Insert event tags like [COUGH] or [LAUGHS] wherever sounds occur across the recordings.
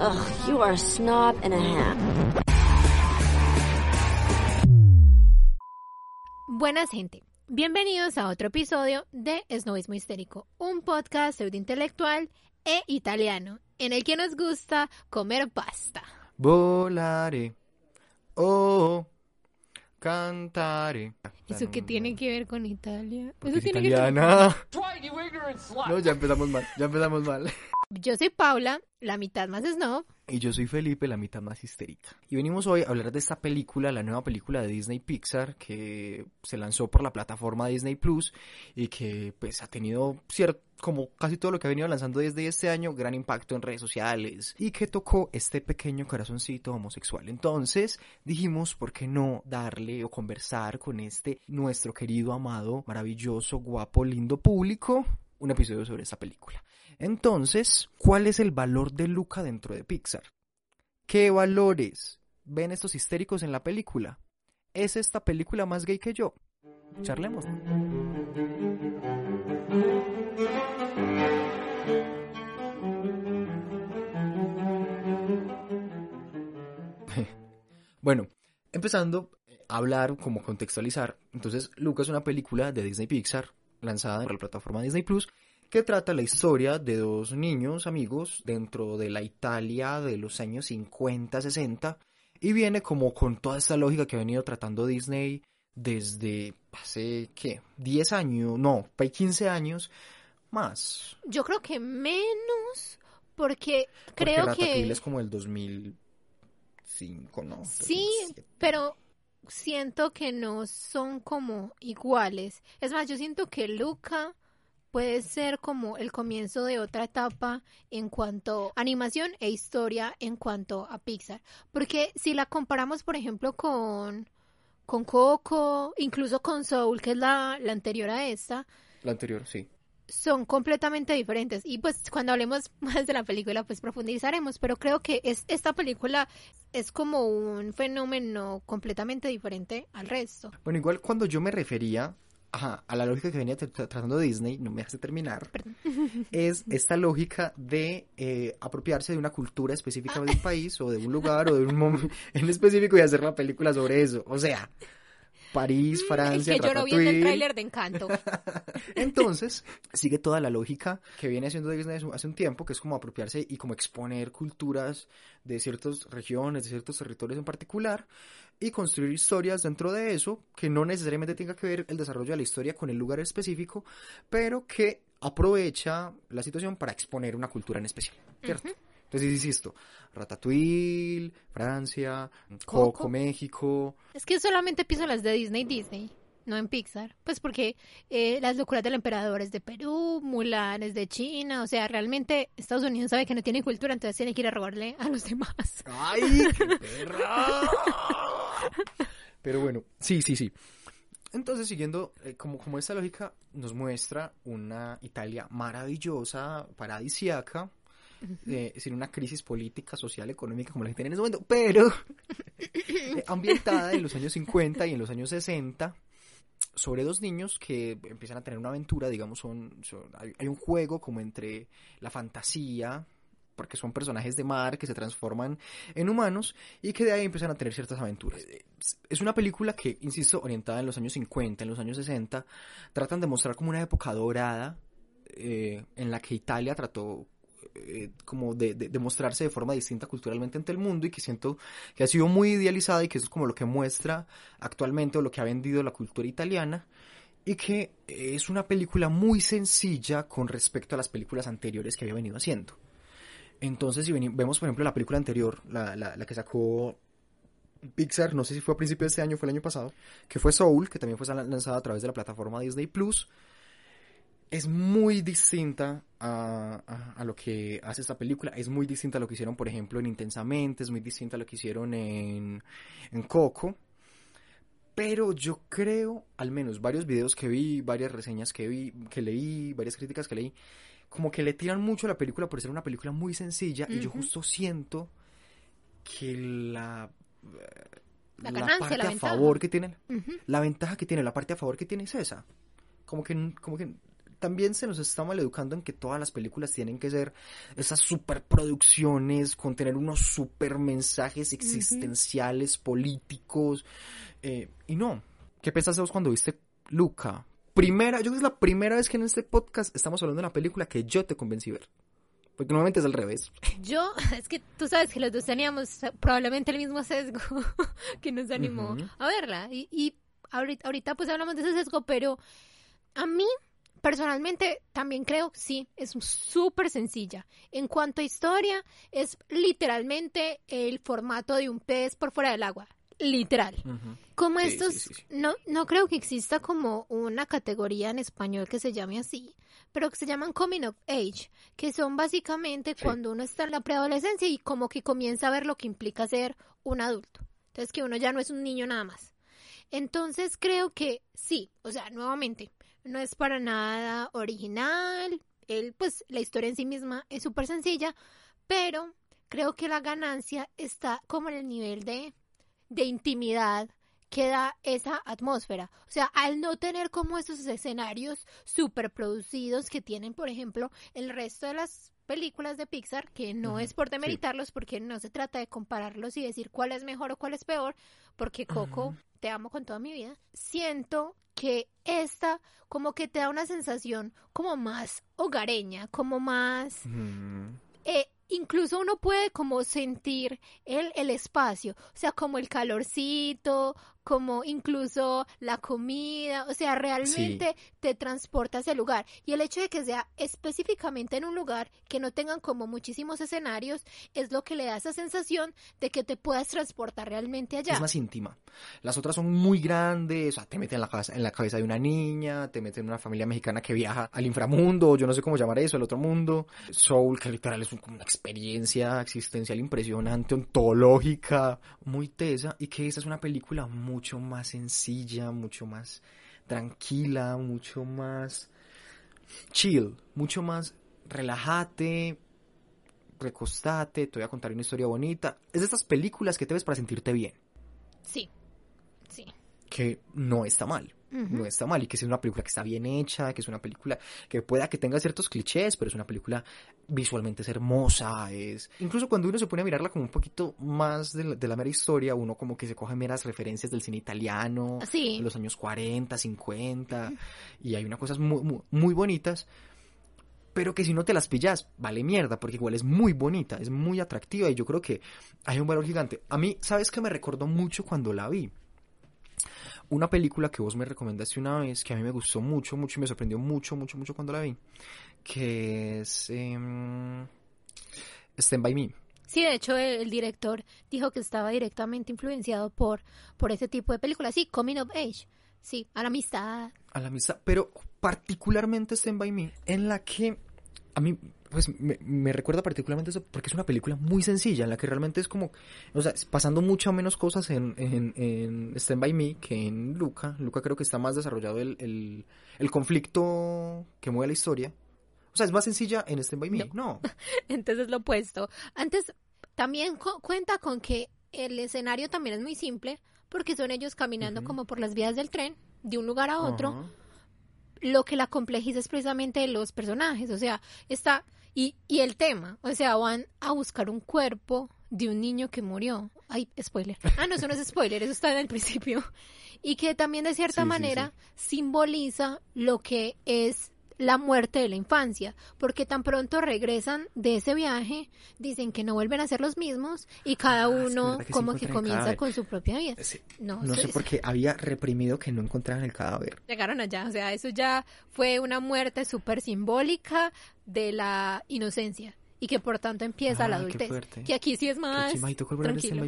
Ugh, you are a snob and a half. Buenas gente, bienvenidos a otro episodio de Snobismo Histérico, un podcast pseudointelectual e italiano, en el que nos gusta comer pasta. Volare. Oh. Cantare. ¿Eso qué tiene que ver con Italia? Porque Eso es tiene que ver- italiana. [LAUGHS] No, ya empezamos mal, ya empezamos mal. Yo soy Paula, la mitad más snob. Y yo soy Felipe, la mitad más histérica. Y venimos hoy a hablar de esta película, la nueva película de Disney Pixar, que se lanzó por la plataforma Disney Plus y que pues ha tenido cierto, como casi todo lo que ha venido lanzando desde este año, gran impacto en redes sociales y que tocó este pequeño corazoncito homosexual. Entonces dijimos, ¿por qué no darle o conversar con este nuestro querido, amado, maravilloso, guapo, lindo público? Un episodio sobre esta película. Entonces, ¿cuál es el valor de Luca dentro de Pixar? ¿Qué valores ven estos histéricos en la película? ¿Es esta película más gay que yo? Charlemos. [LAUGHS] bueno, empezando a hablar, como contextualizar. Entonces, Luca es una película de Disney Pixar lanzada en la plataforma Disney Plus que trata la historia de dos niños amigos dentro de la Italia de los años 50, 60 y viene como con toda esta lógica que ha venido tratando Disney desde hace, ¿qué? 10 años, no, hay 15 años más. Yo creo que menos, porque creo que... es como el 2005, ¿no? Sí, 2007. pero siento que no son como iguales. Es más, yo siento que Luca puede ser como el comienzo de otra etapa en cuanto a animación e historia en cuanto a Pixar. Porque si la comparamos, por ejemplo, con, con Coco, incluso con Soul, que es la, la anterior a esta, La anterior, sí. son completamente diferentes. Y pues cuando hablemos [LAUGHS] más de la película, pues profundizaremos. Pero creo que es, esta película es como un fenómeno completamente diferente al resto. Bueno, igual cuando yo me refería ajá, a la lógica que venía tra- tra- tratando Disney, no me hace terminar, Perdón. [LAUGHS] es esta lógica de eh, apropiarse de una cultura específica de un país o de un lugar o de un momento [LAUGHS] en específico y hacer la película sobre eso. O sea, París, Francia, el que lloró viendo el Ratatouille. tráiler de Encanto. [LAUGHS] Entonces, sigue toda la lógica que viene haciendo Disney hace- hace un tiempo, que es como apropiarse y como exponer culturas de ciertas regiones, de ciertos territorios en particular, y construir historias dentro de eso, que no necesariamente tenga que ver el desarrollo de la historia con el lugar específico, pero que aprovecha la situación para exponer una cultura en especial, ¿cierto? Entonces, insisto, Ratatouille, Francia, Coco, Coco. México, es que solamente pienso en las de Disney Disney. No en Pixar, pues porque eh, las locuras del emperador es de Perú, Mulan es de China, o sea, realmente Estados Unidos sabe que no tiene cultura, entonces tiene que ir a robarle a los demás. ¡Ay, qué perra! [LAUGHS] [LAUGHS] Pero bueno, sí, sí, sí. Entonces, siguiendo eh, como, como esta lógica, nos muestra una Italia maravillosa, paradisiaca, eh, sin una crisis política, social, económica como la que tiene en ese momento, pero [LAUGHS] eh, ambientada en los años 50 y en los años 60 sobre dos niños que empiezan a tener una aventura, digamos, son, son- hay, hay un juego como entre la fantasía, porque son personajes de mar que se transforman en humanos y que de ahí empiezan a tener ciertas aventuras. Es una película que, insisto, orientada en los años 50, en los años 60, tratan de mostrar como una época dorada eh, en la que Italia trató eh, como de, de, de mostrarse de forma distinta culturalmente ante el mundo y que siento que ha sido muy idealizada y que eso es como lo que muestra actualmente o lo que ha vendido la cultura italiana y que es una película muy sencilla con respecto a las películas anteriores que había venido haciendo. Entonces, si vemos, por ejemplo, la película anterior, la, la, que sacó Pixar, no sé si fue a principio de este año fue el año pasado, que fue Soul, que también fue lan- lanzada a través de la plataforma Disney Plus, es muy distinta a, a- a lo que hace esta película. Es muy distinta a lo que hicieron, por ejemplo, en Intensamente, es muy distinta a lo que hicieron en, en Coco. Pero yo creo, al menos varios videos que vi, varias reseñas que vi, que leí, varias críticas que leí, como que le tiran mucho a la película por ser una película muy sencilla y yo justo siento que la La la ganancia, parte la a ventaja. favor que tiene la ventaja que tiene, la parte a favor que tiene es esa. Como que, como que también se nos está maleducando en que todas las películas tienen que ser esas superproducciones, con tener unos super mensajes existenciales, políticos. eh, y no. ¿Qué pensaste vos cuando viste Luca? Primera, yo creo que es la primera vez que en este podcast estamos hablando de una película que yo te convencí ver. Porque normalmente es al revés. Yo, [LAUGHS] es que tú sabes que los dos teníamos probablemente el mismo sesgo [LAUGHS] que nos animó Ujú. a verla. Y, y ahorita, ahorita pues hablamos de ese sesgo, pero a mí personalmente también creo, sí, es súper sencilla. En cuanto a historia, es literalmente el formato de un pez por fuera del agua. Literal. Como Sí, estos, sí, sí, sí. No, no creo que exista como una categoría en español que se llame así, pero que se llaman coming of age, que son básicamente cuando uno está en la preadolescencia y como que comienza a ver lo que implica ser un adulto. Entonces que uno ya no es un niño nada más. Entonces creo que sí, o sea, nuevamente, no es para nada original, el, pues la historia en sí misma es súper sencilla, pero creo que la ganancia está como en el nivel de, de intimidad que da esa atmósfera. O sea, al no tener como esos escenarios súper producidos que tienen, por ejemplo, el resto de las películas de Pixar, que no es por sí. demeritarlos, porque no se trata de compararlos y decir cuál es mejor o cuál es peor, porque Coco, te amo con toda mi vida. Siento que esta como que te da una sensación como más hogareña, como más eh, incluso uno puede como sentir el, el espacio, o sea, como el calorcito, como incluso la comida, o sea, realmente te transporta a ese lugar. Y el hecho de que sea específicamente en un lugar que no tengan como muchísimos escenarios, es lo que le da esa sensación de que te puedas transportar realmente allá. Es más íntima. Las otras son muy grandes, o sea, te meten en la, cabeza, en la cabeza de una niña, te meten en una familia mexicana que viaja al inframundo, yo no sé cómo llamar eso, el otro mundo. Soul, que literal es una experiencia existencial impresionante, ontológica, muy tesa, y que esta es una película mucho más sencilla, mucho más tranquila, mucho más chill, mucho más relájate, recostate, te voy a contar una historia bonita. Es de estas películas que te ves para sentirte bien, Sí, sí. que no está mal. No está mal, y que es una película que está bien hecha, que es una película que pueda que tenga ciertos clichés, pero es una película visualmente es hermosa, es... Incluso cuando uno se pone a mirarla como un poquito más de la, de la mera historia, uno como que se coge meras referencias del cine italiano, Sí. de los años 40, 50, y hay unas cosas muy, muy, muy bonitas, pero que si no te las pillas, vale mierda, porque igual es muy bonita, es muy atractiva, y yo creo que hay un valor gigante. A mí, ¿sabes qué me recordó mucho cuando la vi? Una película que vos me recomendaste una vez, que a mí me gustó mucho, mucho, y me sorprendió mucho, mucho, mucho cuando la vi, que es... em, Stand By Me. Sí, de hecho el, el director dijo que estaba directamente influenciado por, por ese tipo de películas. Sí, Coming of Age. Sí, a la amistad. a la amistad, pero particularmente Stand By Me, en la que a mí pues me, me recuerda particularmente eso porque es una película muy sencilla, en la que realmente es como, o sea, pasando mucho menos cosas en, en, en Stand By Me que en Luca. Luca creo que está más desarrollado el, el, el conflicto que mueve la historia. O sea, es más sencilla en Stand By Me. No. [LAUGHS] Entonces lo opuesto. Antes también cu- cuenta con que el escenario también es muy simple porque son ellos caminando como por las vías del tren de un lugar a otro. Lo que la complejiza es precisamente los personajes, o sea, está y, y el tema, o sea, van a buscar un cuerpo de un niño que murió. Ay, spoiler. Ah, no, eso no es spoiler, eso está en el principio. Y que también de cierta Sí, sí, manera simboliza lo que es la muerte de la infancia, porque tan pronto regresan de ese viaje, dicen que no vuelven a ser los mismos y cada Ah, uno que como que comienza con su propia vida. Sí, No, sé es- por qué había reprimido que no encontraran el cadáver. llegaron allá. O sea, eso ya fue una muerte súper simbólica de la inocencia. Y que por tanto empieza la Ah, adultez. Que aquí sí es más tranquilo.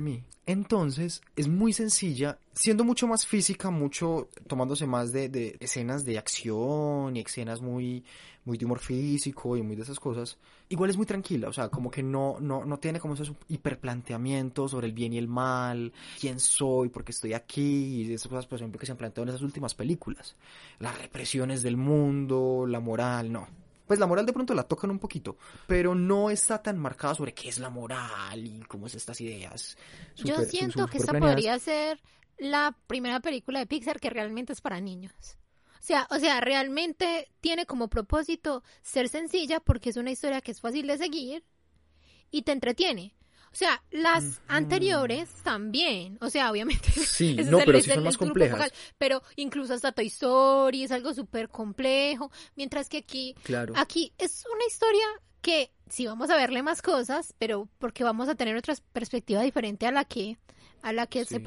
Entonces, es muy sencilla, siendo mucho más física, mucho, tomándose más de, de escenas de acción y escenas muy, muy de humor físico y muy de esas cosas. Igual es muy tranquila, o sea, como que no, no, no tiene como esos hiperplanteamientos sobre el bien y el mal, quién soy, por qué estoy aquí, y esas cosas, por ejemplo, que se han planteado en esas últimas películas. Las represiones del mundo, la moral, no. Pues la moral de pronto la tocan un poquito, pero no está tan marcada sobre qué es la moral y cómo es estas ideas. Yo siento que esta podría ser la primera película de Pixar que realmente es para niños. O sea, o sea, realmente tiene como propósito ser sencilla porque es una historia que es fácil de seguir y te entretiene. O sea, las anteriores también. O sea, obviamente. [LAUGHS] Sí, ese no, es el- pero sí son el- más el complejas. Pero incluso hasta Toy Story es algo súper complejo. Mientras que aquí Claro. Aquí es una historia que sí vamos a verle más cosas, pero porque vamos a tener otra perspectiva diferente a la que a la que Sí, se sí.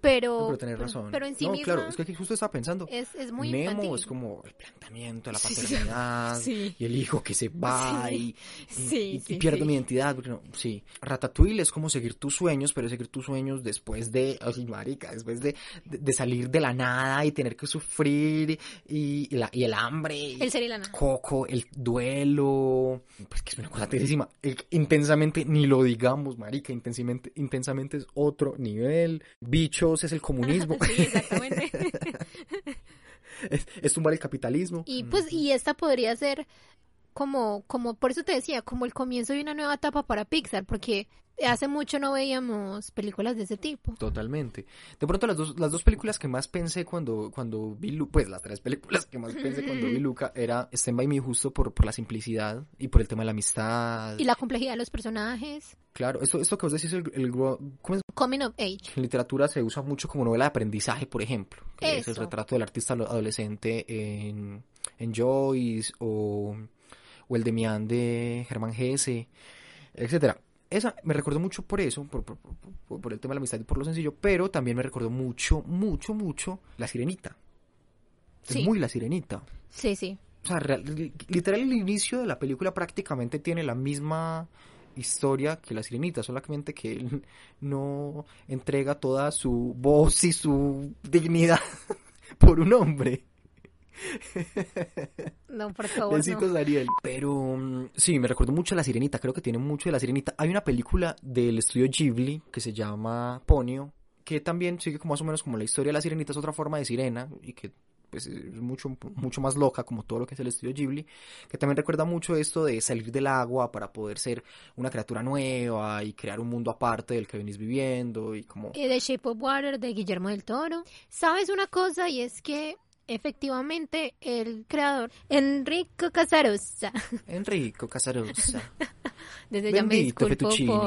Pero No, pero razón. pero en sí no, misma claro, es que aquí justo estaba pensando. es, es muy Nemo infantil. es como el planteamiento, la sí, sí. paternidad Sí. y el hijo que se va Sí. y, Sí, y- y sí, pierde mi identidad. porque no, sí. Ratatouille es como seguir tus sueños, pero seguir tus sueños después de, ay, marica, después de, de, de salir de la nada y tener que sufrir y, y la- y el hambre. El ser y la nada. Coco, el duelo, pues que es una cosa terísima. Intensamente, ni lo digamos, marica, intensamente, intensamente es otro nivel. Es el comunismo, [LAUGHS] Sí, exactamente. [LAUGHS] es, es tumbar el capitalismo. y pues y esta podría ser como como por eso te decía, como el comienzo de una nueva etapa para Pixar, porque hace mucho no veíamos películas de ese tipo. Totalmente. De pronto las dos, las dos películas que más pensé cuando, cuando vi Luca, pues las tres películas que más pensé cuando vi [LAUGHS] Luca era Stand By Me justo por, por la simplicidad y por el tema de la amistad. Y la complejidad de los personajes, Claro, esto, esto que vos decís, el, el gro- ¿cómo es? coming of age. En literatura se usa mucho como novela de aprendizaje, por ejemplo. que es el retrato del artista ado- adolescente en, en Joyce o, o el Demián de Germán Gese, etcétera. Esa me recordó mucho por eso, por, por, por- por el tema de la amistad y por lo sencillo, pero también me recordó mucho, mucho, mucho La Sirenita. Sí. Es muy La Sirenita. Sí, sí. O sea, real- literal el inicio de la película prácticamente tiene la misma historia que la sirenita, solamente que él [LAUGHS] no entrega toda su voz y su dignidad [LAUGHS] por un hombre. [LAUGHS] No, por favor, Besitos, no. Ariel. Pero mm, sí, me recuerdo mucho a la sirenita, creo que tiene mucho de la sirenita. Hay una película del estudio Ghibli que se llama Ponyo, que también sigue como más o menos como la historia de la sirenita, es otra forma de sirena y que pues es mucho, mucho más loca como todo lo que es el estudio Ghibli, que también recuerda mucho esto de salir del agua para poder ser una criatura nueva y crear un mundo aparte del que venís viviendo y como... The Shape of Water de Guillermo del Toro. ¿Sabes una cosa? Y es que efectivamente el creador, Enrico Casarosa, [LAUGHS] Enrico Casarosa. [LAUGHS] desde ya me por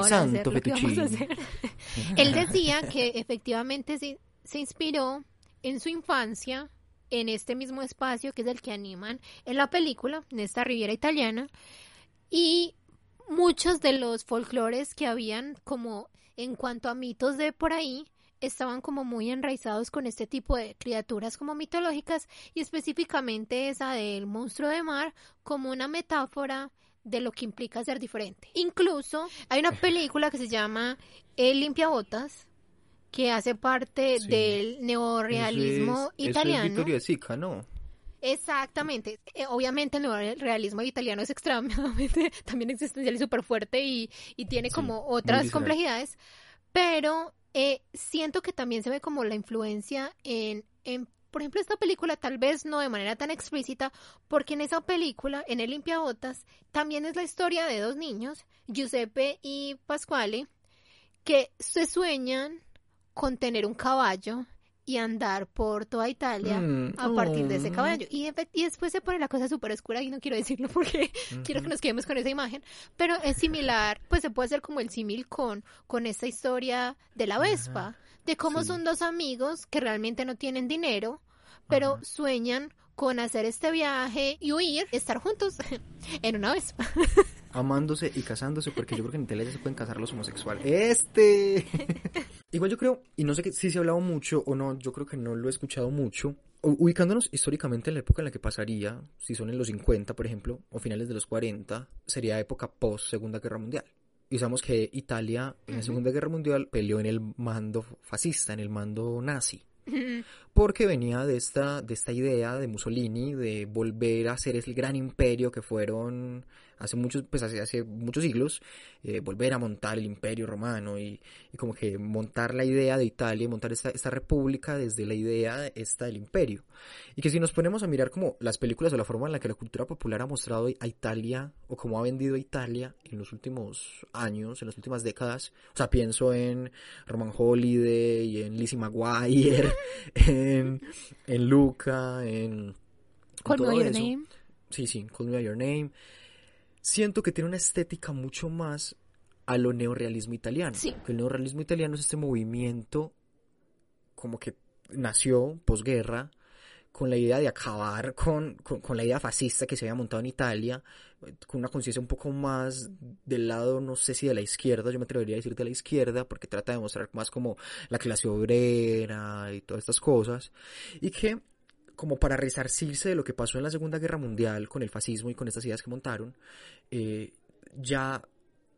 santo hacer lo que vamos a fettuccine. hacer. [LAUGHS] Él decía que efectivamente se, se inspiró en su infancia en este mismo espacio que es el que animan en la película, en esta Riviera Italiana, y muchos de los folclores que habían como en cuanto a mitos de por ahí estaban como muy enraizados con este tipo de criaturas como mitológicas y específicamente esa del monstruo de mar como una metáfora de lo que implica ser diferente. Incluso hay una [LAUGHS] película que se llama El limpiabotas que hace parte Sí. del neorrealismo Eso es- italiano. Eso es Vittorio Sica, ¿no? Exactamente. Eh, obviamente el neorrealismo italiano es extremadamente [LAUGHS] también existencial y súper fuerte y, y tiene como otras complejidades, pero eh, siento que también se ve como la influencia en, en, por ejemplo, esta película, tal vez no de manera tan explícita, porque en esa película, en El Limpiabotas, también es la historia de dos niños, Giuseppe y Pasquale, que se sueñan con tener un caballo y andar por toda Italia Mm, a partir de ese oh. caballo. Y, y después se pone la cosa súper oscura y no quiero decirlo porque [LAUGHS] quiero que nos quedemos con esa imagen. Pero es similar, pues se puede hacer como el símil con, con esta historia de la Vespa, de cómo sí. son dos amigos que realmente no tienen dinero, pero Ajá. sueñan con hacer este viaje y huir, estar juntos [LAUGHS] en una Vespa. [LAUGHS] amándose y casándose, porque yo creo que en Italia ya se pueden casar los homosexuales. Este. [LAUGHS] Igual yo creo, y no sé que- si se ha hablado mucho o no, yo creo que no lo he escuchado mucho, ubicándonos históricamente en la época en la que pasaría, si son en los 50, por ejemplo, o finales de los 40, sería época post Segunda Guerra Mundial. Y sabemos que Italia en la Segunda Guerra Mundial peleó en el mando fascista, en el mando nazi. Porque venía de esta, de esta idea de Mussolini de volver a ser el gran imperio que fueron hace muchos, pues hace, hace muchos siglos, eh, volver a montar el imperio romano y, y como que montar la idea de Italia y montar esta, esta república desde la idea esta del imperio. Y que si nos ponemos a mirar como las películas o la forma en la que la cultura popular ha mostrado a Italia o cómo ha vendido a Italia en los últimos años, en las últimas décadas, o sea, pienso en Roman Holiday, en Lizzie McGuire, [LAUGHS] en, en Luca, en... Call Me Your. Name. Sí, sí, Call Me Your Name. Siento que tiene una estética mucho más a lo neorrealismo italiano. Sí. Que el neorrealismo italiano es este movimiento como que nació posguerra con la idea de acabar con, con, con la idea fascista que se había montado en Italia, con una conciencia un poco más del lado, no sé si de la izquierda, yo me atrevería a decir de la izquierda, porque trata de mostrar más como la clase obrera y todas estas cosas, y que como para resarcirse de lo que pasó en la Segunda Guerra Mundial con el fascismo y con estas ideas que montaron, eh, ya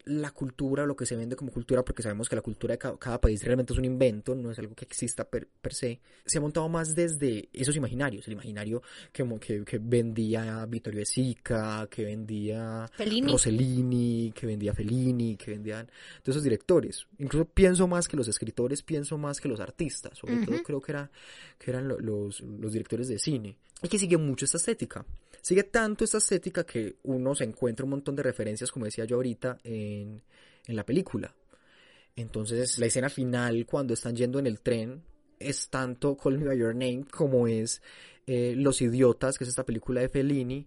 la cultura, lo que se vende como cultura, porque sabemos que la cultura de ca- cada, país realmente es un invento, no es algo que exista per, per se, se ha montado más desde esos imaginarios, el imaginario que, que, que vendía Vittorio De Sica, que vendía Fellini. Rossellini, que vendía Fellini, que vendían todos esos directores. Incluso pienso más que los escritores, pienso más que los artistas, sobre todo creo que, era, que eran lo- los, los directores de cine. Y que sigue mucho esta estética. Sigue tanto esta estética que uno se encuentra un montón de referencias, como decía yo ahorita, en, la película. Entonces, la escena final, cuando están yendo en el tren, es tanto Call Me By Your Name como es eh, Los Idiotas, que es esta película de Fellini.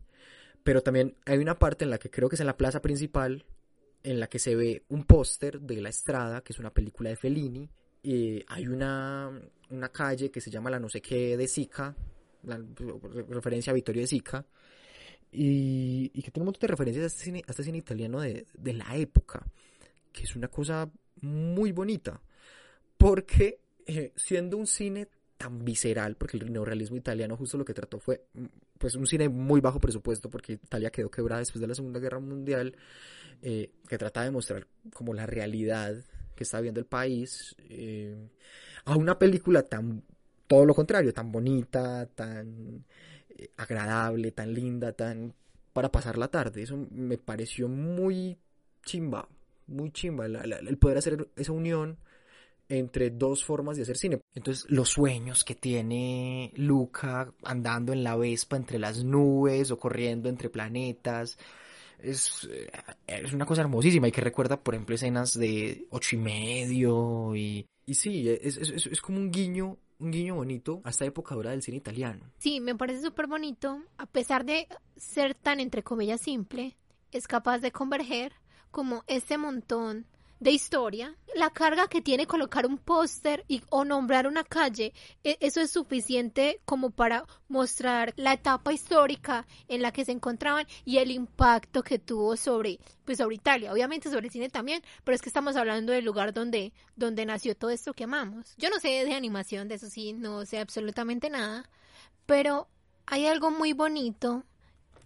Pero también hay una parte en la que creo que es en la plaza principal, en la que se ve un póster de La Estrada, que es una película de Fellini. Y hay una, una calle que se llama la no sé qué de Sica, re- referencia a Vittorio de Sica. Y, que tiene un montón de referencias a este cine, a este cine italiano de, de la época, que es una cosa muy bonita. Porque eh, siendo un cine tan visceral, porque el neorrealismo italiano justo lo que trató fue mm, pues un cine muy bajo presupuesto, porque Italia quedó quebrada después de la Segunda Guerra Mundial, eh, que trata de mostrar como la realidad que está viendo el país, eh, a una película tan, todo lo contrario, tan bonita, tan eh, agradable, tan linda, tan para pasar la tarde. Eso me pareció muy chimba, muy chimba, el poder hacer esa unión entre dos formas de hacer cine. Entonces, los sueños que tiene Luca andando en la Vespa entre las nubes o corriendo entre planetas, es, eh, es una cosa hermosísima y que recuerda, por ejemplo, escenas de ocho y medio y, y sí, es, es- es como un guiño, un guiño bonito a esta época dura del cine italiano. Sí, me parece súper bonito. A pesar de ser tan, entre comillas, simple, es capaz de converger como este montón de historia. La carga que tiene colocar un póster y, o nombrar una calle, e- eso es suficiente como para mostrar la etapa histórica en la que se encontraban y el impacto que tuvo sobre, pues sobre Italia. Obviamente sobre el cine también, pero es que estamos hablando del lugar donde, donde nació todo esto que amamos. Yo no sé de animación, de eso sí, no sé absolutamente nada. Pero hay algo muy bonito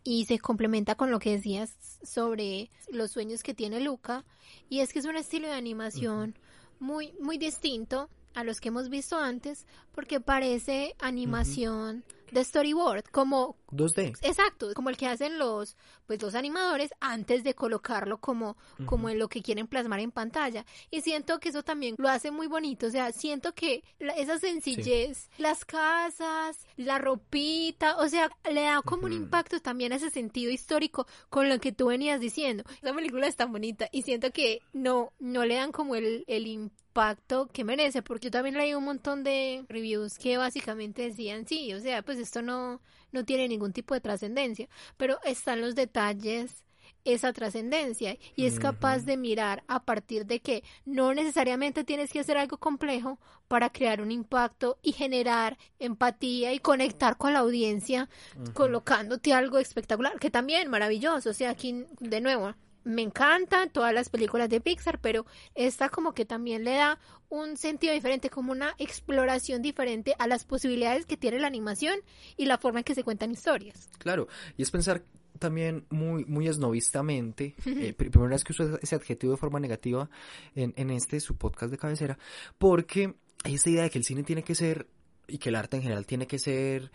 y se complementa con lo que decías sobre los sueños que tiene Luca y es que es un estilo de animación muy muy distinto a los que hemos visto antes porque parece animación de storyboard como 2D. Exacto, como el que hacen los pues los animadores antes de colocarlo como como en lo que quieren plasmar en pantalla y siento que eso también lo hace muy bonito, o sea, siento que la- esa sencillez, las casas, la ropita, o sea, le da como un impacto también a ese sentido histórico con lo que tú venías diciendo. Esa película es tan bonita y siento que no no le dan como el el impacto que merece, porque yo también leí un montón de reviews que básicamente decían, sí, o sea, pues esto no, no tiene ningún tipo de trascendencia, pero están los detalles, esa trascendencia, y es capaz de mirar a partir de que no necesariamente tienes que hacer algo complejo para crear un impacto y generar empatía y conectar con la audiencia, colocándote algo espectacular, que también maravilloso, o sea, aquí de nuevo, me encantan todas las películas de Pixar, pero esta como que también le da un sentido diferente, como una exploración diferente a las posibilidades que tiene la animación y la forma en que se cuentan historias. Claro, y es pensar también muy, muy esnovistamente, [LAUGHS] eh, pr- primera vez que uso ese adjetivo de forma negativa en, en este, su podcast de cabecera, porque esta idea de que el cine tiene que ser, y que el arte en general tiene que ser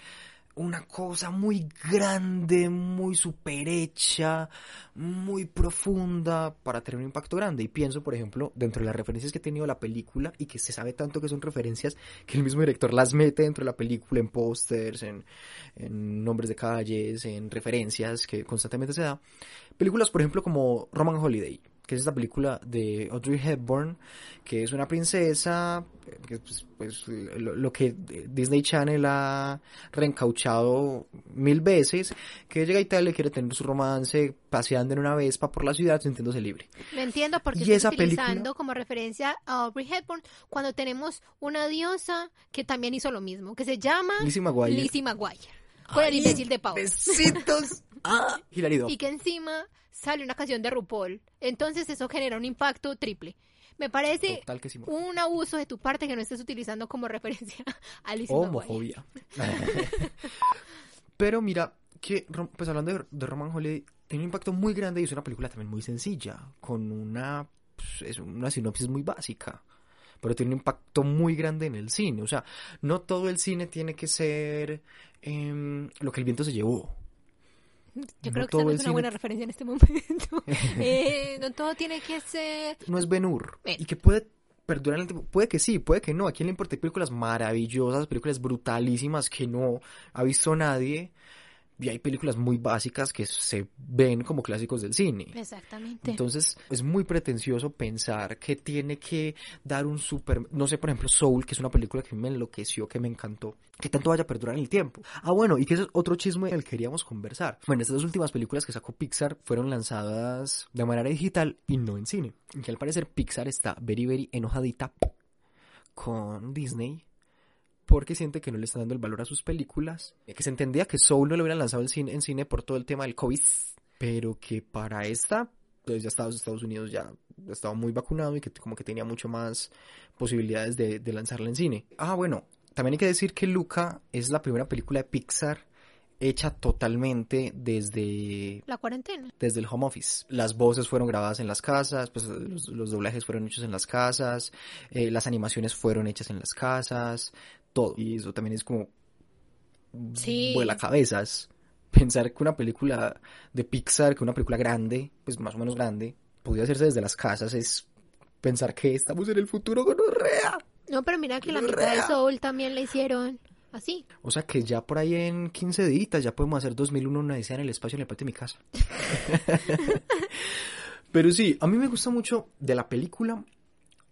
una cosa muy grande, muy superhecha, muy profunda para tener un impacto grande. Y pienso, por ejemplo, dentro de las referencias que ha tenido la película y que se sabe tanto que son referencias que el mismo director las mete dentro de la película en pósters, en, en nombres de calles, en referencias que constantemente se da. Películas, por ejemplo, como Roman Holiday, que es esta película de Audrey Hepburn, que es una princesa, que pues, pues, lo, lo que Disney Channel ha reencauchado mil veces, que llega a Italia y quiere tener su romance paseando en una vespa por la ciudad sintiéndose libre. Me entiendo porque Y esa utilizando película- como referencia a Aubrey Hepburn cuando tenemos una diosa que también hizo lo mismo, que se llama Lizzie McGuire. Lizzie McGuire. Con el imbécil de Pau. Besitos. ah, Hilary. [LAUGHS] Y que encima sale una canción de RuPaul. Entonces eso genera un impacto triple. Me parece Total que sí. un abuso de tu parte que no estés utilizando como [LAUGHS] referencia a Lizzie McGuire. Homofobia. [LAUGHS] Pero mira, que pues hablando de, de Roman Holiday, tiene un impacto muy grande y es una película también muy sencilla, con una, pues, es una sinopsis muy básica. Pero tiene un impacto muy grande en el cine. O sea, no todo el cine tiene que ser em, lo que el viento se llevó. Yo no creo que no el es una buena referencia en este momento. [LAUGHS] Eh, no todo tiene que ser... no es Ben Hur. Bien. Y que puede perdurar en el tiempo. Puede que sí, puede que no. ¿A quién le importa? Hay películas maravillosas, películas brutalísimas que no ha visto nadie. Y hay películas muy básicas que se ven como clásicos del cine. Exactamente. Entonces es muy pretencioso pensar que tiene que dar un super, no sé, por ejemplo, Soul, que es una película que me enloqueció, que me encantó, que tanto vaya a perdurar en el tiempo. Ah, bueno, y que ese es otro chisme del que queríamos conversar. Bueno, estas dos últimas películas que sacó Pixar fueron lanzadas de manera digital y no en cine. Y que al parecer Pixar está very, very enojadita con Disney porque siente que no le están dando el valor a sus películas, que se entendía que Soul no lo hubieran lanzado en cine, en cine por todo el tema del COVID, pero que para esta, pues ya Estados, Estados Unidos ya estaba muy vacunado y que como que tenía mucho más posibilidades de, de lanzarla en cine. Ah, bueno, también hay que decir que Luca es la primera película de Pixar hecha totalmente desde La cuarentena. desde el home office. Las voces fueron grabadas en las casas, pues los, los doblajes fueron hechos en las casas, eh, las animaciones fueron hechas en las casas, todo. Y eso también es como Sí. vuela cabezas. Pensar que una película de Pixar, que una película grande, pues más o menos grande, podía hacerse desde las casas es pensar que estamos en el futuro con Orrea. No, pero mira que la mitad de Soul también la hicieron así. O sea que ya por ahí en 15 días ya podemos hacer 2001 una odisea en el espacio en el patio de mi casa. [LAUGHS] Pero sí, a mí me gusta mucho de la película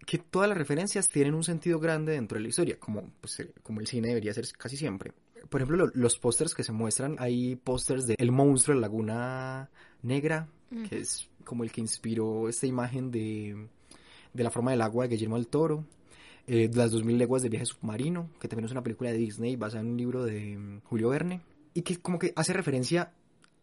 que todas las referencias tienen un sentido grande dentro de la historia, como, pues, eh, como el cine debería ser casi siempre. Por ejemplo, lo- los pósters que se muestran, hay pósters de El monstruo de la laguna negra, que es como el que inspiró esta imagen de, de la forma del agua de Guillermo del Toro. Eh, las 2000 leguas de viaje submarino, que también es una película de Disney basada en un libro de mm, Julio Verne, y que como que hace referencia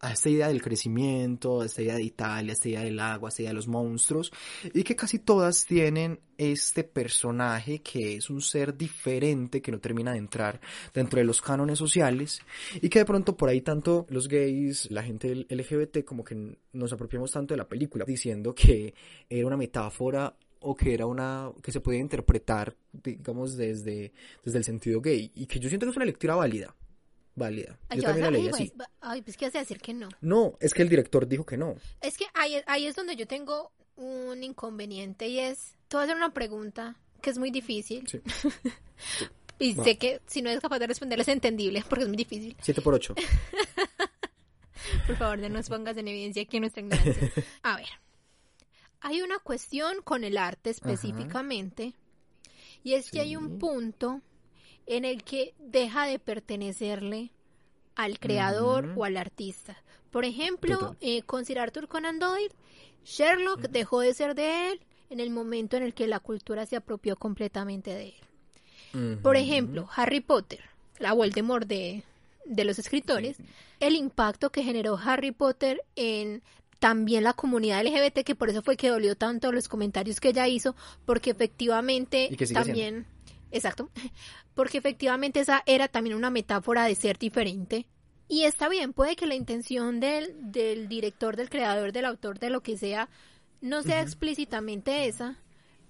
a esta idea del crecimiento, a esta idea de Italia, a esta idea del agua, a esta idea de los monstruos, y que casi todas tienen este personaje que es un ser diferente que no termina de entrar dentro de los cánones sociales, y que de pronto por ahí tanto los gays, la gente LGBT, como que nos apropiamos tanto de la película, diciendo que era una metáfora o que era una que se podía interpretar digamos desde desde el sentido gay y que yo siento que es una lectura válida válida Ay, yo ya también la leí así Ay, pues que vas a decir que no. no es que el director dijo que no Es que ahí, ahí es donde yo tengo un inconveniente y es, te voy a hacer una pregunta que es muy difícil. Sí. [LAUGHS] Y Va. sé que si no eres capaz de responder es entendible porque es muy difícil. 7 por 8 [LAUGHS] Por favor, no nos pongas en evidencia aquí nuestra ignorancia. [LAUGHS] A ver, hay una cuestión con el arte específicamente y es que hay un punto en el que deja de pertenecerle al creador o al artista. Por ejemplo, eh, con Sir Arthur Conan Doyle, Sherlock dejó de ser de él en el momento en el que la cultura se apropió completamente de él. Por ejemplo, Harry Potter, la Voldemort de, de los escritores, el impacto que generó Harry Potter en también la comunidad LGBT, que por eso fue que dolió tanto los comentarios que ella hizo, porque efectivamente también, exacto, [LAUGHS] porque efectivamente esa era también una metáfora de ser diferente. Y está bien, puede que la intención del, del director, del creador, del autor, de lo que sea, no sea explícitamente esa,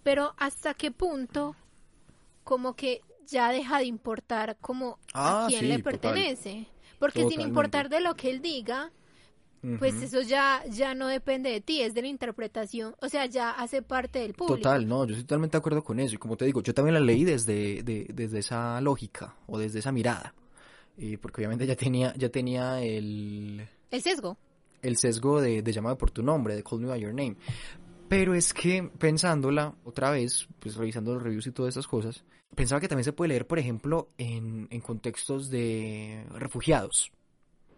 pero hasta qué punto como que ya deja de importar como Ah, a quién sí, le total. pertenece. Porque sin importar de lo que él diga, pues eso ya, ya no depende de ti, es de la interpretación, o sea, ya hace parte del público. Total, no, yo estoy totalmente de acuerdo con eso. Y como te digo, yo también la leí desde, de- desde esa lógica o desde esa mirada. Y porque obviamente ya tenía, ya tenía el, El sesgo. el sesgo de, de llamado por tu nombre, de Call Me By Your Name. Pero es que pensándola otra vez, pues revisando los reviews y todas esas cosas, pensaba que también se puede leer, por ejemplo, en, en contextos de refugiados,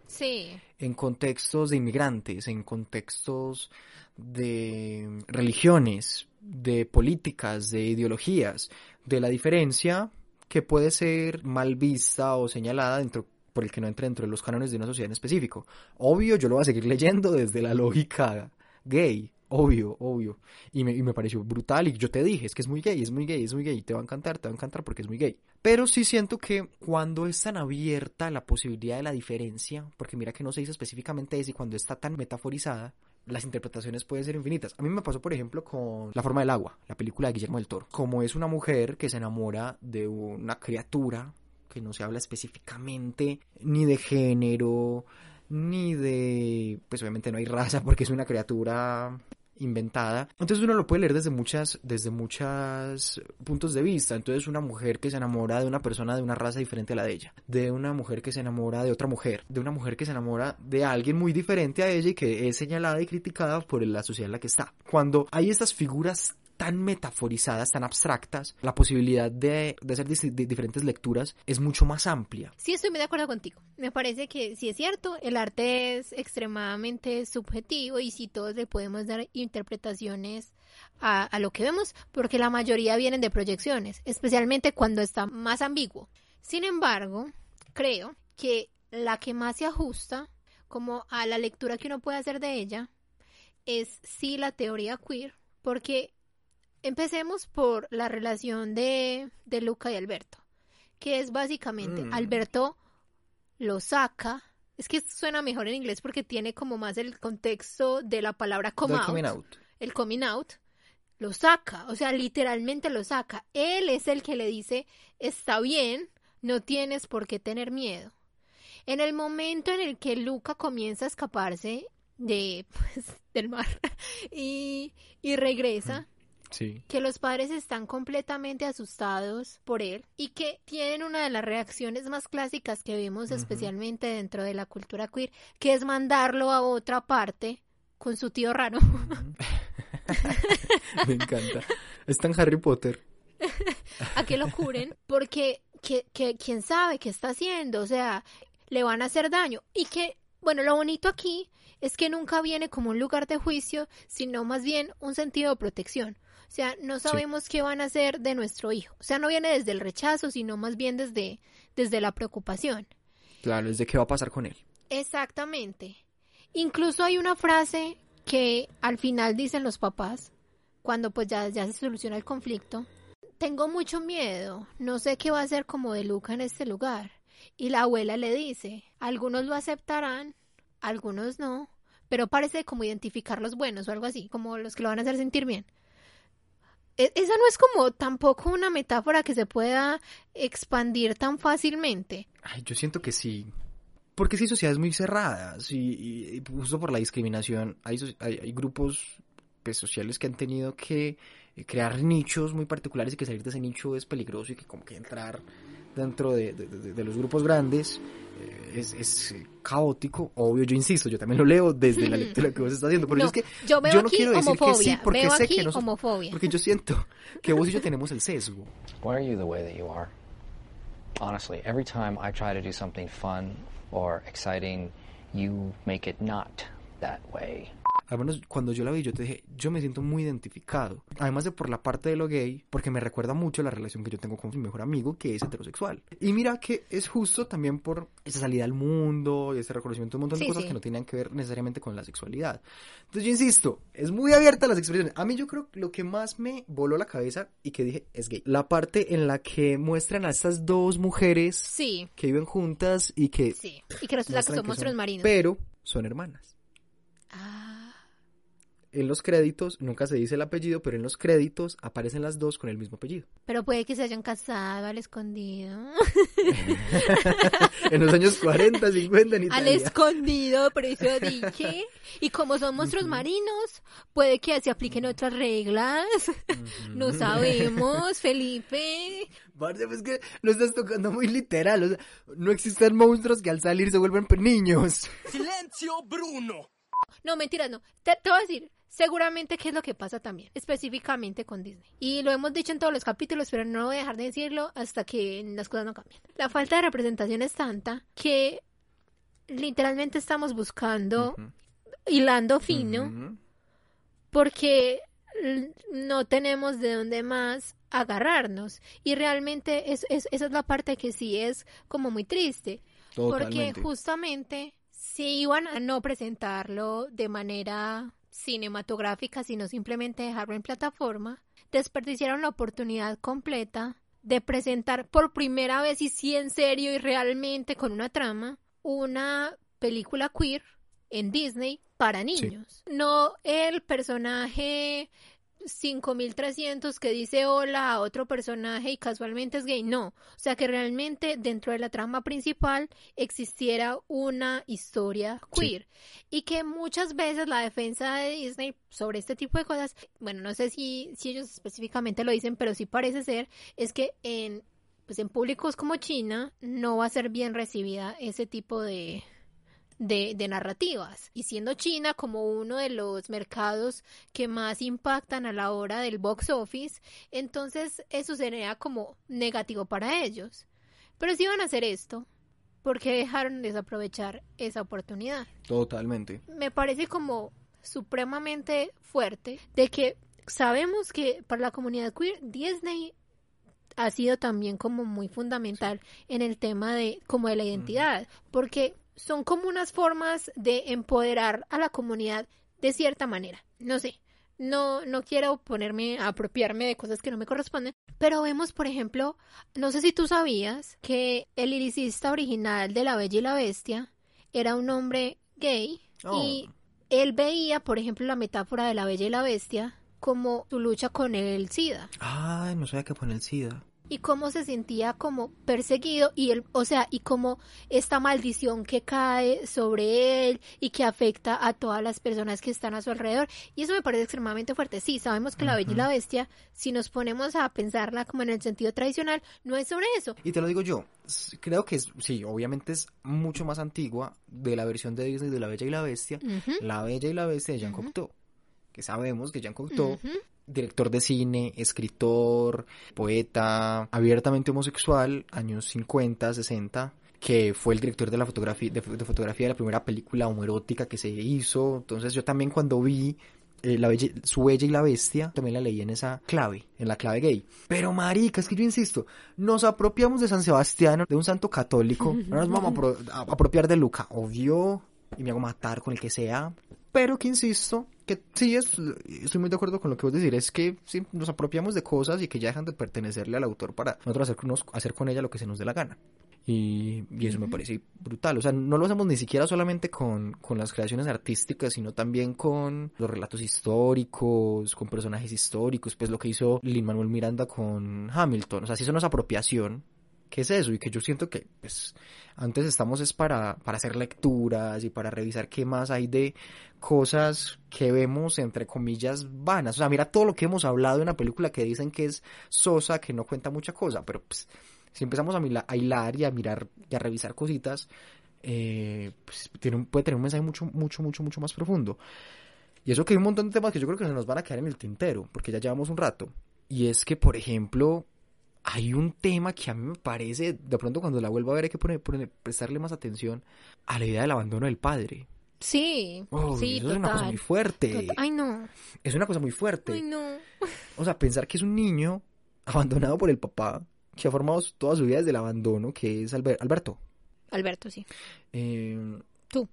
Sí, en contextos de inmigrantes, en contextos de religiones, de políticas, de ideologías, de la diferencia que puede ser mal vista o señalada dentro por el que no entre dentro de los cánones de una sociedad en específico. Obvio, yo lo voy a seguir [LAUGHS] leyendo desde la lógica gay, obvio, obvio. Y me, y me pareció brutal y yo te dije, es que es muy gay, es muy gay, es muy gay, te va a encantar, te va a encantar porque es muy gay. Pero sí siento que cuando es tan abierta la posibilidad de la diferencia, porque mira que no se dice específicamente eso y cuando está tan metaforizada, las interpretaciones pueden ser infinitas. A mí me pasó, por ejemplo, con La forma del agua, la película de Guillermo del Toro. Como es una mujer que se enamora de una criatura que no se habla específicamente ni de género, ni de... Pues obviamente no hay raza porque es una criatura inventada. Entonces uno lo puede leer desde muchas, desde muchos puntos de vista. Entonces una mujer que se enamora de una persona de una raza diferente a la de ella, de una mujer que se enamora de otra mujer, de una mujer que se enamora de alguien muy diferente a ella y que es señalada y criticada por la sociedad en la que está. Cuando hay estas figuras tan metaforizadas, tan abstractas, la posibilidad de, hacer diferentes lecturas es mucho más amplia. sí estoy muy de acuerdo contigo. Me parece que sí es cierto, el arte es extremadamente subjetivo y si todos le podemos dar interpretaciones a, a lo que vemos, porque la mayoría vienen de proyecciones, especialmente cuando está más ambiguo. Sin embargo, creo que la que más se ajusta como a la lectura que uno puede hacer de ella es sí la teoría queer, porque empecemos por la relación de, de Luca y Alberto, que es básicamente Mm. Alberto lo saca, es que suena mejor en inglés porque tiene como más el contexto de la palabra come out, coming out. el coming out, lo saca, o sea, literalmente lo saca. Él es el que le dice, está bien, no tienes por qué tener miedo. En el momento en el que Luca comienza a escaparse de, [LAUGHS] pues, del mar [LAUGHS] y, y regresa, Sí. que los padres están completamente asustados por él y que tienen una de las reacciones más clásicas que vemos especialmente dentro de la cultura queer, que es mandarlo a otra parte con su tío raro. [LAUGHS] Me encanta. Es tan Harry Potter. [LAUGHS] a que lo curen, porque que, que, quién sabe qué está haciendo, o sea, le van a hacer daño. Y que, bueno, lo bonito aquí es que nunca viene como un lugar de juicio, sino más bien un sentido de protección. O sea, no sabemos qué van a hacer de nuestro hijo. O sea, no viene desde el rechazo, sino más bien desde, desde la preocupación. Claro, es de qué va a pasar con él. Exactamente. Incluso hay una frase que al final dicen los papás, cuando pues ya, ya se soluciona el conflicto. Tengo mucho miedo, no sé qué va a ser como de Luca en este lugar. Y la abuela le dice, algunos lo aceptarán, algunos no, pero parece como identificar los buenos o algo así, como los que lo van a hacer sentir bien. E- Esa no es como tampoco una metáfora que se pueda expandir tan fácilmente. Ay, yo siento que sí. Porque sí sociedades muy cerradas y, y- justo por la discriminación hay, hay, grupos pues, sociales que han tenido que eh, crear nichos muy particulares y que salir de ese nicho es peligroso y que como que entrar dentro de, los grupos grandes es, es, eh, caótico. Obvio, yo insisto, yo también lo leo desde la [LAUGHS] lectura que vos estás haciendo, pero No, es que yo veo yo no aquí quiero decir que sí homofobia, porque veo sé aquí que no homofobia. porque yo siento que vos y yo tenemos el sesgo. Why are you the way that you are? Honestly, every time I try to do something fun or exciting, you make it not that way. Al menos cuando yo la vi, yo te dije, yo me siento muy identificado. Además de por la parte de lo gay, porque me recuerda mucho la relación que yo tengo con mi mejor amigo, que es heterosexual. Y mira que es justo también por esa salida al mundo y ese reconocimiento de un montón de Sí, cosas sí. que no tenían que ver necesariamente con la sexualidad. Entonces yo insisto, es muy abierta las expresiones. A mí yo creo que lo que más me voló la cabeza y que dije es gay. La parte en la que muestran a estas dos mujeres Sí, que viven juntas y que sí. Y que resulta que son monstruos marinos. pero son hermanas. Ah, En los créditos, nunca se dice el apellido, pero en los créditos aparecen las dos con el mismo apellido. [LAUGHS] pero puede que se hayan casado al escondido. [LAUGHS] en los años 40, 50 en Al Italia. escondido, por eso [LAUGHS] dije. Y como son monstruos marinos, puede que se apliquen otras reglas. No sabemos, Felipe. Parce, pues que lo estás tocando muy literal. O sea, no existen monstruos que al salir se vuelven niños. Silenzio Bruno. No, mentiras, no. Te, te voy a decir, seguramente qué es lo que pasa también, específicamente con Disney. Y lo hemos dicho en todos los capítulos, pero no voy a dejar de decirlo hasta que las cosas no cambien. La falta de representación es tanta que literalmente estamos buscando, hilando fino, porque no tenemos de dónde más agarrarnos. Y realmente es, es- esa es la parte que sí es como muy triste. Porque Totalmente. justamente si iban a no presentarlo de manera cinematográfica, sino simplemente dejarlo en plataforma, desperdiciaron la oportunidad completa de presentar por primera vez y sí en serio y realmente con una trama una película queer en Disney para niños. No el personaje 5300 que dice hola a otro personaje y casualmente es gay, no. O sea que realmente dentro de la trama principal existiera una historia queer. Y que muchas veces la defensa de Disney sobre este tipo de cosas, bueno, no sé si, si ellos específicamente lo dicen, pero sí parece ser, es que en, pues en públicos como China no va a ser bien recibida ese tipo de, de, de narrativas. Y siendo China como uno de los mercados que más impactan a la hora del box office, entonces eso sería como negativo para ellos. Pero si van a hacer esto, porque dejaron desaprovechar esa oportunidad? Totalmente. Me parece como supremamente fuerte de que sabemos que para la comunidad queer Disney ha sido también como muy fundamental en el tema de como de la identidad, porque son como unas formas de empoderar a la comunidad de cierta manera. No sé, no no quiero ponerme a apropiarme de cosas que no me corresponden, pero vemos, por ejemplo, no sé si tú sabías que el liricista original de La Bella y la Bestia era un hombre gay Oh. y él veía, por ejemplo, la metáfora de La Bella y la Bestia como su lucha con el SIDA Ay, no sabía que pone el SIDA. Y cómo se sentía como perseguido y él, o sea, y como esta maldición que cae sobre él y que afecta a todas las personas que están a su alrededor. Y eso me parece extremadamente fuerte. Sí, sabemos que la Bella y la Bestia, si nos ponemos a pensarla como en el sentido tradicional, no es sobre eso. Y te lo digo yo, creo que es, sí, obviamente es mucho más antigua de la versión de Disney de La Bella y la Bestia. La Bella y la Bestia de Jean. Cocteau. Que sabemos que Jean Cocteau. Director de cine, escritor, poeta, abiertamente homosexual, años 50, 60, que fue el director de la fotografía, de, de fotografía de la primera película homoerótica que se hizo. Entonces yo también cuando vi eh, la Bella- su Bella y la Bestia, también la leí en esa clave, en la clave gay. Pero marica, es que yo insisto, nos apropiamos de San Sebastián, de un santo católico, [LAUGHS] no nos vamos a, apro- a apropiar de Luca, obvio, y me hago matar con el que sea, pero que insisto, que sí, es, estoy muy de acuerdo con lo que vos decís, es que sí, nos apropiamos de cosas y que ya dejan de pertenecerle al autor para nosotros hacernos, hacer con ella lo que se nos dé la gana. Y, y eso me parece brutal. O sea, no lo hacemos ni siquiera solamente con, con las creaciones artísticas, sino también con los relatos históricos, con personajes históricos, pues lo que hizo Lin Manuel Miranda con Hamilton. O sea, si eso no es apropiación, ¿qué es eso? Y que yo siento que, pues, antes estamos es para, hacer lecturas y para revisar qué más hay de cosas que vemos, entre comillas, vanas. O sea, mira todo lo que hemos hablado en una película que dicen que es sosa, que no cuenta mucha cosa, pero pues si empezamos a, a hilar y a mirar y a revisar cositas, eh, pues, puede tener un mensaje mucho, mucho, mucho, mucho más profundo. Y eso que hay un montón de temas que yo creo que se nos van a quedar en el tintero, porque ya llevamos un rato. Y es que, por ejemplo, hay un tema que a mí me parece, de pronto cuando la vuelvo a ver hay que poner, poner- prestarle más atención a la idea del abandono del padre. Sí, Oh, sí, eso es una cosa muy fuerte. Ay, no. Es una cosa muy fuerte. Ay, no. O sea, pensar que es un niño abandonado por el papá, que ha formado toda su vida desde el abandono, que es Alber- Alberto. Alberto, sí. Eh, Tú.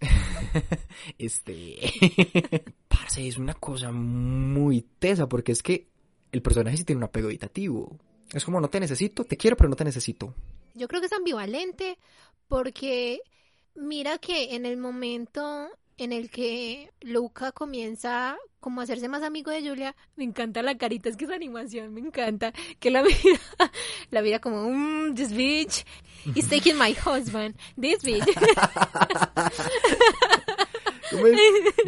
[LAUGHS] este. [LAUGHS] Parce, es una cosa muy tesa, porque es que el personaje sí tiene un apego evitativo. Es como, no te necesito, te quiero, pero no te necesito. Yo creo que es ambivalente porque mira que en el momento en el que Luca comienza como a hacerse más amigo de Julia, me encanta la carita, es que esa animación me encanta, que la [LAUGHS] mira, la mira como, mmm, this bitch is taking my husband, this bitch. [LAUGHS] ¿Cómo es?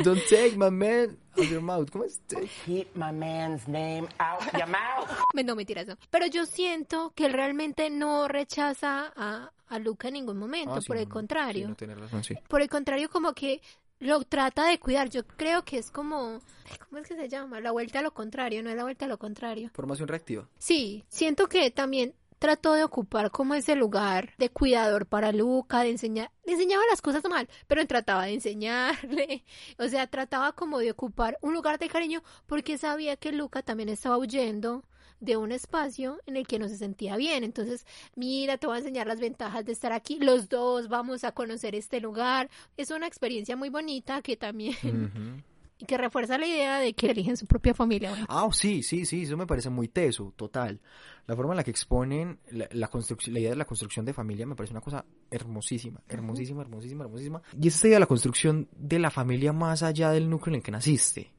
Don't take my man out your mouth. ¿Cómo es? Take- Keep my man's name out your mouth. [LAUGHS] no, mentira eso. Pero yo siento que él realmente no rechaza a, a Luca en ningún momento, Ah, sí, por el no, contrario. sí, no tiene razón, sí. Por el contrario, como que lo trata de cuidar. Yo creo que es como, ¿cómo es que se llama? La vuelta a lo contrario, no es la vuelta a lo contrario. Formación reactiva. Sí, siento que también trató de ocupar como ese lugar de cuidador para Luca, de enseñar, le enseñaba las cosas mal, pero trataba de enseñarle, [LAUGHS] o sea, trataba como de ocupar un lugar de cariño porque sabía que Luca también estaba huyendo de un espacio en el que no se sentía bien. Entonces, mira, te voy a enseñar las ventajas de estar aquí. Los dos vamos a conocer este lugar. Es una experiencia muy bonita que también. Y que refuerza la idea de que eligen su propia familia. Bueno, Ah, sí, sí, sí, eso me parece muy teso, total. La forma en la que exponen la, la, construcción, la idea de la construcción de familia me parece una cosa hermosísima, hermosísima, hermosísima, hermosísima. Y es esta idea de la construcción de la familia más allá del núcleo en el que naciste.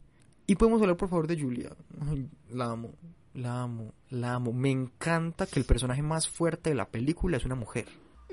Y podemos hablar, por favor, de Julia. La amo, la amo, la amo. Me encanta que el personaje más fuerte de la película es una mujer.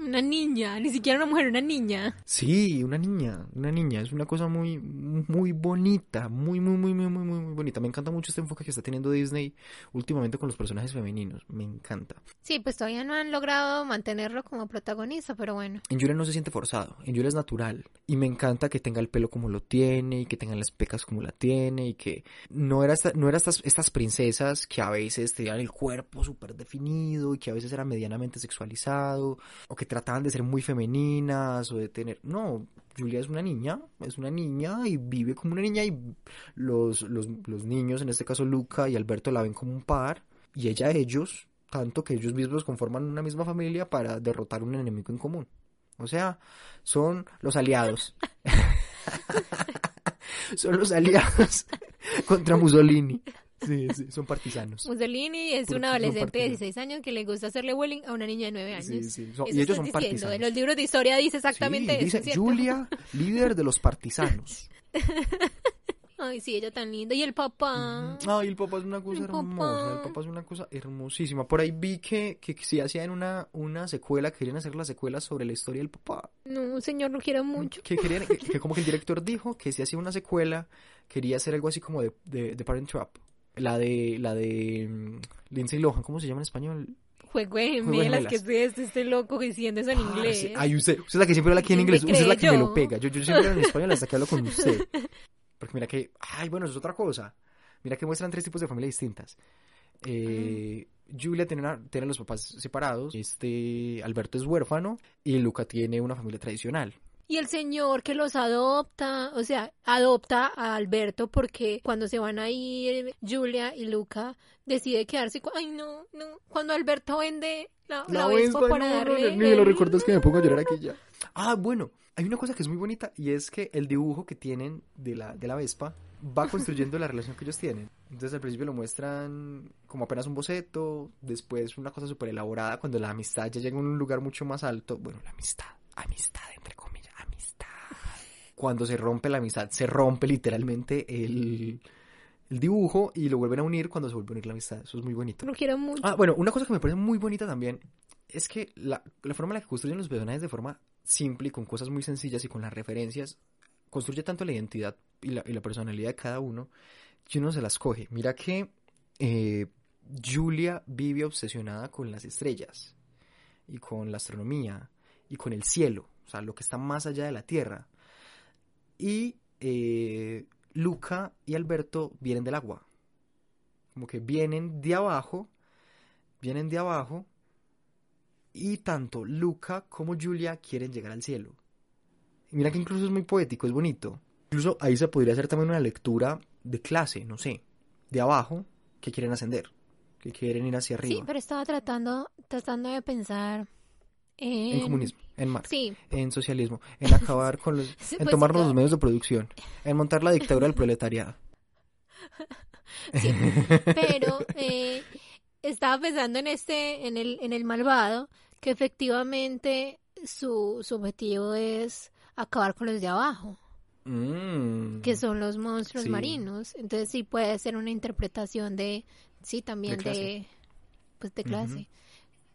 Una niña, ni siquiera una mujer, una niña. Sí, una niña, una niña, es una cosa muy, muy bonita, muy, muy, muy, muy, muy, muy, muy bonita. Me encanta mucho este enfoque que está teniendo Disney últimamente con los personajes femeninos, me encanta. Sí, pues todavía no han logrado mantenerlo como protagonista, pero bueno. En Julia no se siente forzado, en Julia es natural. Y me encanta que tenga el pelo como lo tiene, y que tenga las pecas como la tiene, y que no era, esta, no era estas, estas princesas que a veces tenían el cuerpo súper definido, y que a veces era medianamente sexualizado, o que trataban de ser muy femeninas, o de tener... No, Julia es una niña, es una niña, y vive como una niña, y los, los, los niños, en este caso Luca y Alberto, la ven como un par, y ella ellos, tanto que ellos mismos conforman una misma familia para derrotar un enemigo en común. O sea, son los aliados. [LAUGHS] [LAUGHS] son los aliados [LAUGHS] contra Mussolini. Sí, sí, son partisanos. Mussolini es Porque un adolescente de partidos. 16 años que le gusta hacerle bullying a una niña de 9 años. Sí, sí, son- y ellos son diciendo. partisanos. En los libros de historia dice exactamente Sí, eso, dice ¿cierto? Julia, líder de los partisanos. [LAUGHS] Ay, sí, ella tan linda. Y el papá. Ay, el papá es una cosa El papá. hermosa, el papá es una cosa hermosísima. Por ahí vi que, que si hacían una, una secuela, querían hacer la secuela sobre la historia del papá. No, señor, lo quiero mucho. Que, querían, que, que como que el director dijo que si hacía una secuela, quería hacer algo así como de, de, de Parent Trap. La de, la de mm, Lindsay Lohan, ¿cómo se llama en español? Juego de Juego de gemelas, que gemelas. este, este loco diciendo eso en inglés. Ay, usted, usted es la que siempre habla aquí en ¿Quién me inglés, usted es la que me lo pega. Yo, yo siempre hablo en español hasta que hablo con usted. [LAUGHS] Porque mira que, ay, bueno, eso es otra cosa. Mira que muestran tres tipos de familias distintas. Eh, Julia tiene, una- tiene los papás separados, este Alberto es huérfano y Luca tiene una familia tradicional. Y el señor que los adopta, o sea, adopta a Alberto porque cuando se van a ir Julia y Luca decide quedarse. Ay, no, no. Cuando Alberto vende la, la, Vespa Vespa, para no, darle... no, ni me lo recuerdas que me pongo a llorar aquí ya. [LAUGHS] Ah, bueno, hay una cosa que es muy bonita y es que el dibujo que tienen de la, de la Vespa va construyendo la relación que ellos tienen. Entonces al principio lo muestran como apenas un boceto, después una cosa súper elaborada cuando la amistad ya llega a un lugar mucho más alto. Bueno, la amistad, amistad entre comillas. Cuando se rompe la amistad, se rompe literalmente el, el dibujo y lo vuelven a unir cuando se vuelve a unir la amistad. Eso es muy bonito. Lo quiero mucho. Ah, bueno, una cosa que me parece muy bonita también es que la, la forma en la que construyen los personajes de forma simple y con cosas muy sencillas y con las referencias construye tanto la identidad y la, y la personalidad de cada uno que uno se las coge. Mira que eh, Julia vive obsesionada con las estrellas y con la astronomía y con el cielo, o sea, lo que está más allá de la tierra. Y eh, Luca y Alberto vienen del agua, como que vienen de abajo, vienen de abajo y tanto Luca como Julia quieren llegar al cielo. Y mira que incluso es muy poético, es bonito. Incluso ahí se podría hacer también una lectura de clase, no sé, de abajo, que quieren ascender, que quieren ir hacia arriba. Sí, pero estaba tratando, tratando de pensar en... En comunismo, en Marx, Sí, en socialismo, en acabar con los... [LAUGHS] Sí, en pues, tomarnos los medios de producción, en montar la dictadura del proletariado. [LAUGHS] sí. Pero eh, estaba pensando en este, en el, en el malvado, que efectivamente su, su objetivo es acabar con los de abajo, Mm. que son los monstruos marinos. Entonces sí puede ser una interpretación de, sí, también De pues de clase.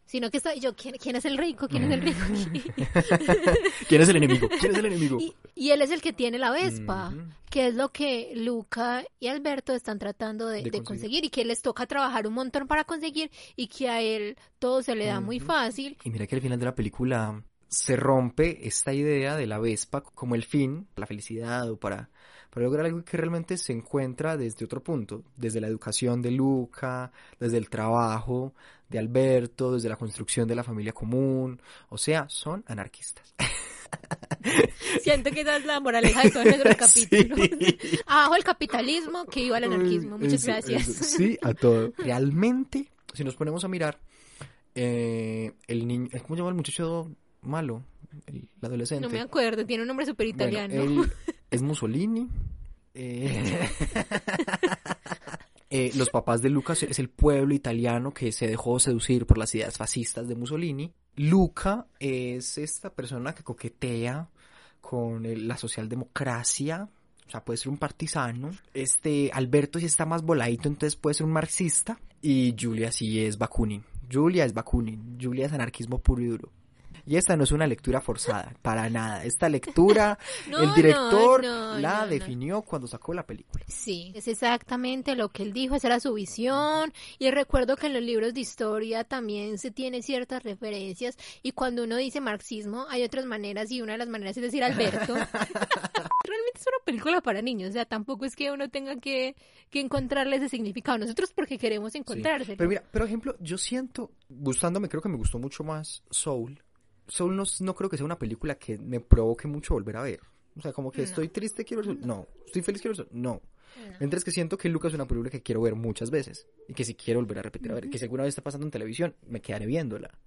Sino que estoy yo, ¿quién, quién es el rico? ¿Quién es el rico? [LAUGHS] ¿Quién es el enemigo? ¿Quién es el enemigo? y, y él es el que tiene la Vespa, que es lo que Luca y Alberto están tratando de, De de conseguir. y que les toca trabajar un montón para conseguir y que a él todo se le da muy fácil. Y mira que al final de la película se rompe esta idea de la Vespa como el fin, la felicidad o para, para lograr algo que realmente se encuentra desde otro punto, desde la educación de Luca, desde el trabajo de Alberto, desde la construcción de la familia común, o sea, son anarquistas. [LAUGHS] Siento que esa es la moraleja de todo nuestro capítulo. [LAUGHS] Sí. [LAUGHS] Abajo el capitalismo, que iba al anarquismo. Muchas Eso, gracias. eso. Sí, a todo. Realmente, si nos ponemos a mirar, eh, el niño, ¿cómo se llama el muchacho malo? El, el adolescente. No me acuerdo, tiene un nombre súper Bueno, italiano. él es Mussolini. eh, eh, los papás de Lucas es el pueblo italiano que se dejó seducir por las ideas fascistas de Mussolini. Luca es esta persona que coquetea con el- la socialdemocracia. O sea, puede ser un partisano. Este Alberto sí está más voladito, entonces puede ser un marxista. Y Julia sí es Bakunin. Julia es Bakunin. Julia es anarquismo puro y duro. Y esta no es una lectura forzada, para nada. Esta lectura, [LAUGHS] No, el director no, no, la definió cuando sacó la película. Sí, es exactamente lo que él dijo, esa era su visión. Y recuerdo que en los libros de historia también se tiene ciertas referencias. Y cuando uno dice marxismo, hay otras maneras, y una de las maneras es decir Alberto. [LAUGHS] [LAUGHS] Realmente es una película para niños, o sea, tampoco es que uno tenga que, que encontrarle ese significado. Nosotros porque queremos Sí. encontrárselo. Pero mira, por ejemplo, yo siento, gustándome, creo que me gustó mucho más Soul. Soul no, no creo que sea una película que me provoque mucho volver a ver. O sea, como que No. estoy triste, quiero ver Soul. No. Estoy feliz, quiero ver. No. No. Mientras que siento que Lucas es una película que quiero ver muchas veces. Y que si quiero volver a repetir a ver. Que si alguna vez está pasando en televisión, me quedaré viéndola.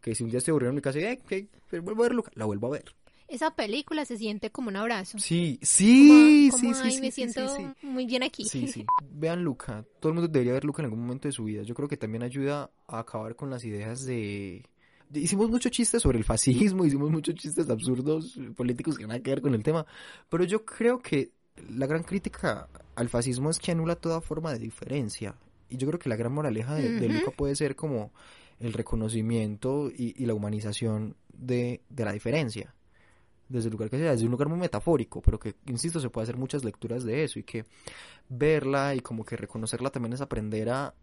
Que si un día estoy aburrido en mi casa y, eh, que vuelvo a ver Lucas, la vuelvo a ver. Esa película se siente como un abrazo. Sí, sí, Como- sí, como, sí, "Ay, sí, me sí, siento sí. muy bien aquí. Sí, sí. [LAUGHS] Vean Luca. Todo el mundo debería ver Luca en algún momento de su vida. Yo creo que también ayuda a acabar con las ideas de... Hicimos muchos chistes sobre el fascismo, [LAUGHS] hicimos muchos chistes absurdos políticos que nada que ver con el tema, pero yo creo que la gran crítica al fascismo es que anula toda forma de diferencia. Y yo creo que la gran moraleja de, de. Luca puede ser como el reconocimiento y, y la humanización de, de la diferencia desde el lugar que sea, desde un lugar muy metafórico, pero que, insisto, se puede hacer muchas lecturas de eso y que verla y como que reconocerla también es aprender a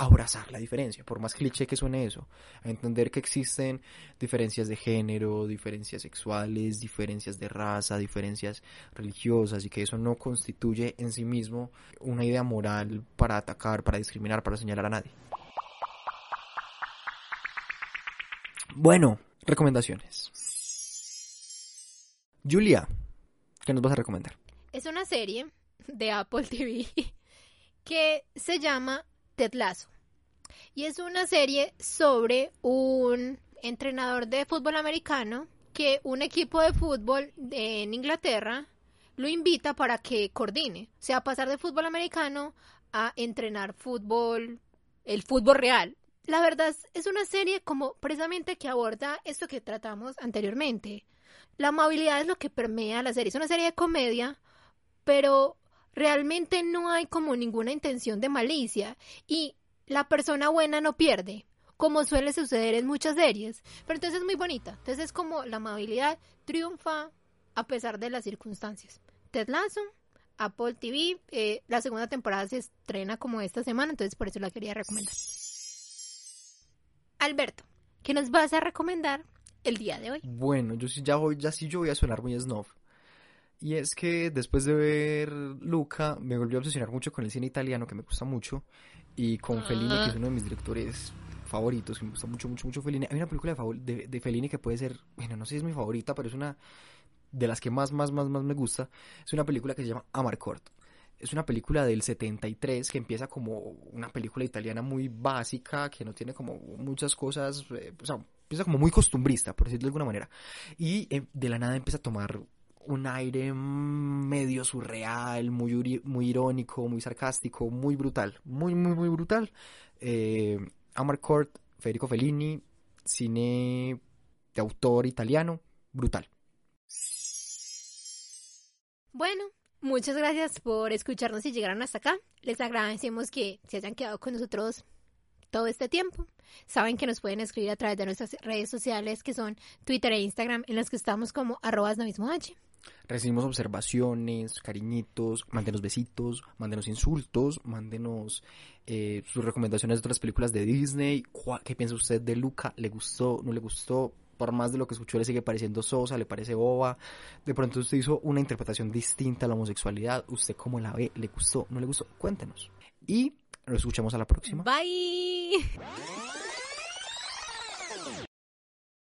abrazar la diferencia, por más cliché que suene eso, a entender que existen diferencias de género, diferencias sexuales, diferencias de raza, diferencias religiosas y que eso no constituye en sí mismo una idea moral para atacar, para discriminar, para señalar a nadie. Bueno, recomendaciones. Julia, ¿qué nos vas a recomendar? Es una serie de Apple TV [LAUGHS] que se llama Ted Lasso. Y es una serie sobre un entrenador de fútbol americano que un equipo de fútbol de- en Inglaterra lo invita para que coordine. O sea, pasar de fútbol americano a entrenar fútbol, el fútbol real. La verdad es- una serie como precisamente que aborda esto que tratamos anteriormente. La amabilidad es lo que permea la serie. Es una serie de comedia, pero realmente no hay como ninguna intención de malicia. Y la persona buena no pierde, como suele suceder en muchas series. Pero entonces es muy bonita. Entonces es como la amabilidad triunfa a pesar de las circunstancias. Ted Lasso, Apple TV, eh, la segunda temporada se estrena como esta semana, entonces por eso la quería recomendar. Alberto, ¿qué nos vas a recomendar el día de hoy? Bueno, yo sí ya voy, ya sí yo voy a sonar muy snob. Y es que después de ver Luca, me volvió a obsesionar mucho con el cine italiano, que me gusta mucho, y con Fellini, que es uno de mis directores favoritos, que me gusta mucho, mucho, mucho Fellini. Hay una película de, de, de Fellini que puede ser, bueno, no sé si es mi favorita, pero es una de las que más, más, más, más me gusta, es una película que se llama Amarcord. Es una película del 73 que empieza como una película italiana muy básica, que no tiene como muchas cosas, eh, o sea, empieza como muy costumbrista, por decirlo de alguna manera. Y eh, de la nada empieza a tomar un aire medio surreal, muy, muy irónico, muy sarcástico, muy brutal, muy, muy, muy brutal. Eh, Amarcord, Federico Fellini, cine de autor italiano, brutal. Bueno, muchas gracias por escucharnos y llegaron hasta acá. Les agradecemos que se hayan quedado con nosotros todo este tiempo. Saben que nos pueden escribir a través de nuestras redes sociales que son Twitter e Instagram en las que estamos como arrobas novismo H. Recibimos observaciones, cariñitos, mándenos besitos, mándenos insultos, mándenos eh, sus recomendaciones de otras películas de Disney. ¿Cuál- ¿Qué piensa usted de Luca? ¿Le gustó? ¿No le gustó? Por más de lo que escuchó, le sigue pareciendo sosa, le parece boba. De pronto usted hizo una interpretación distinta a la homosexualidad. ¿Usted cómo la ve? ¿Le gustó? ¿No le gustó? Cuéntenos. Y nos escuchamos a la próxima. Bye.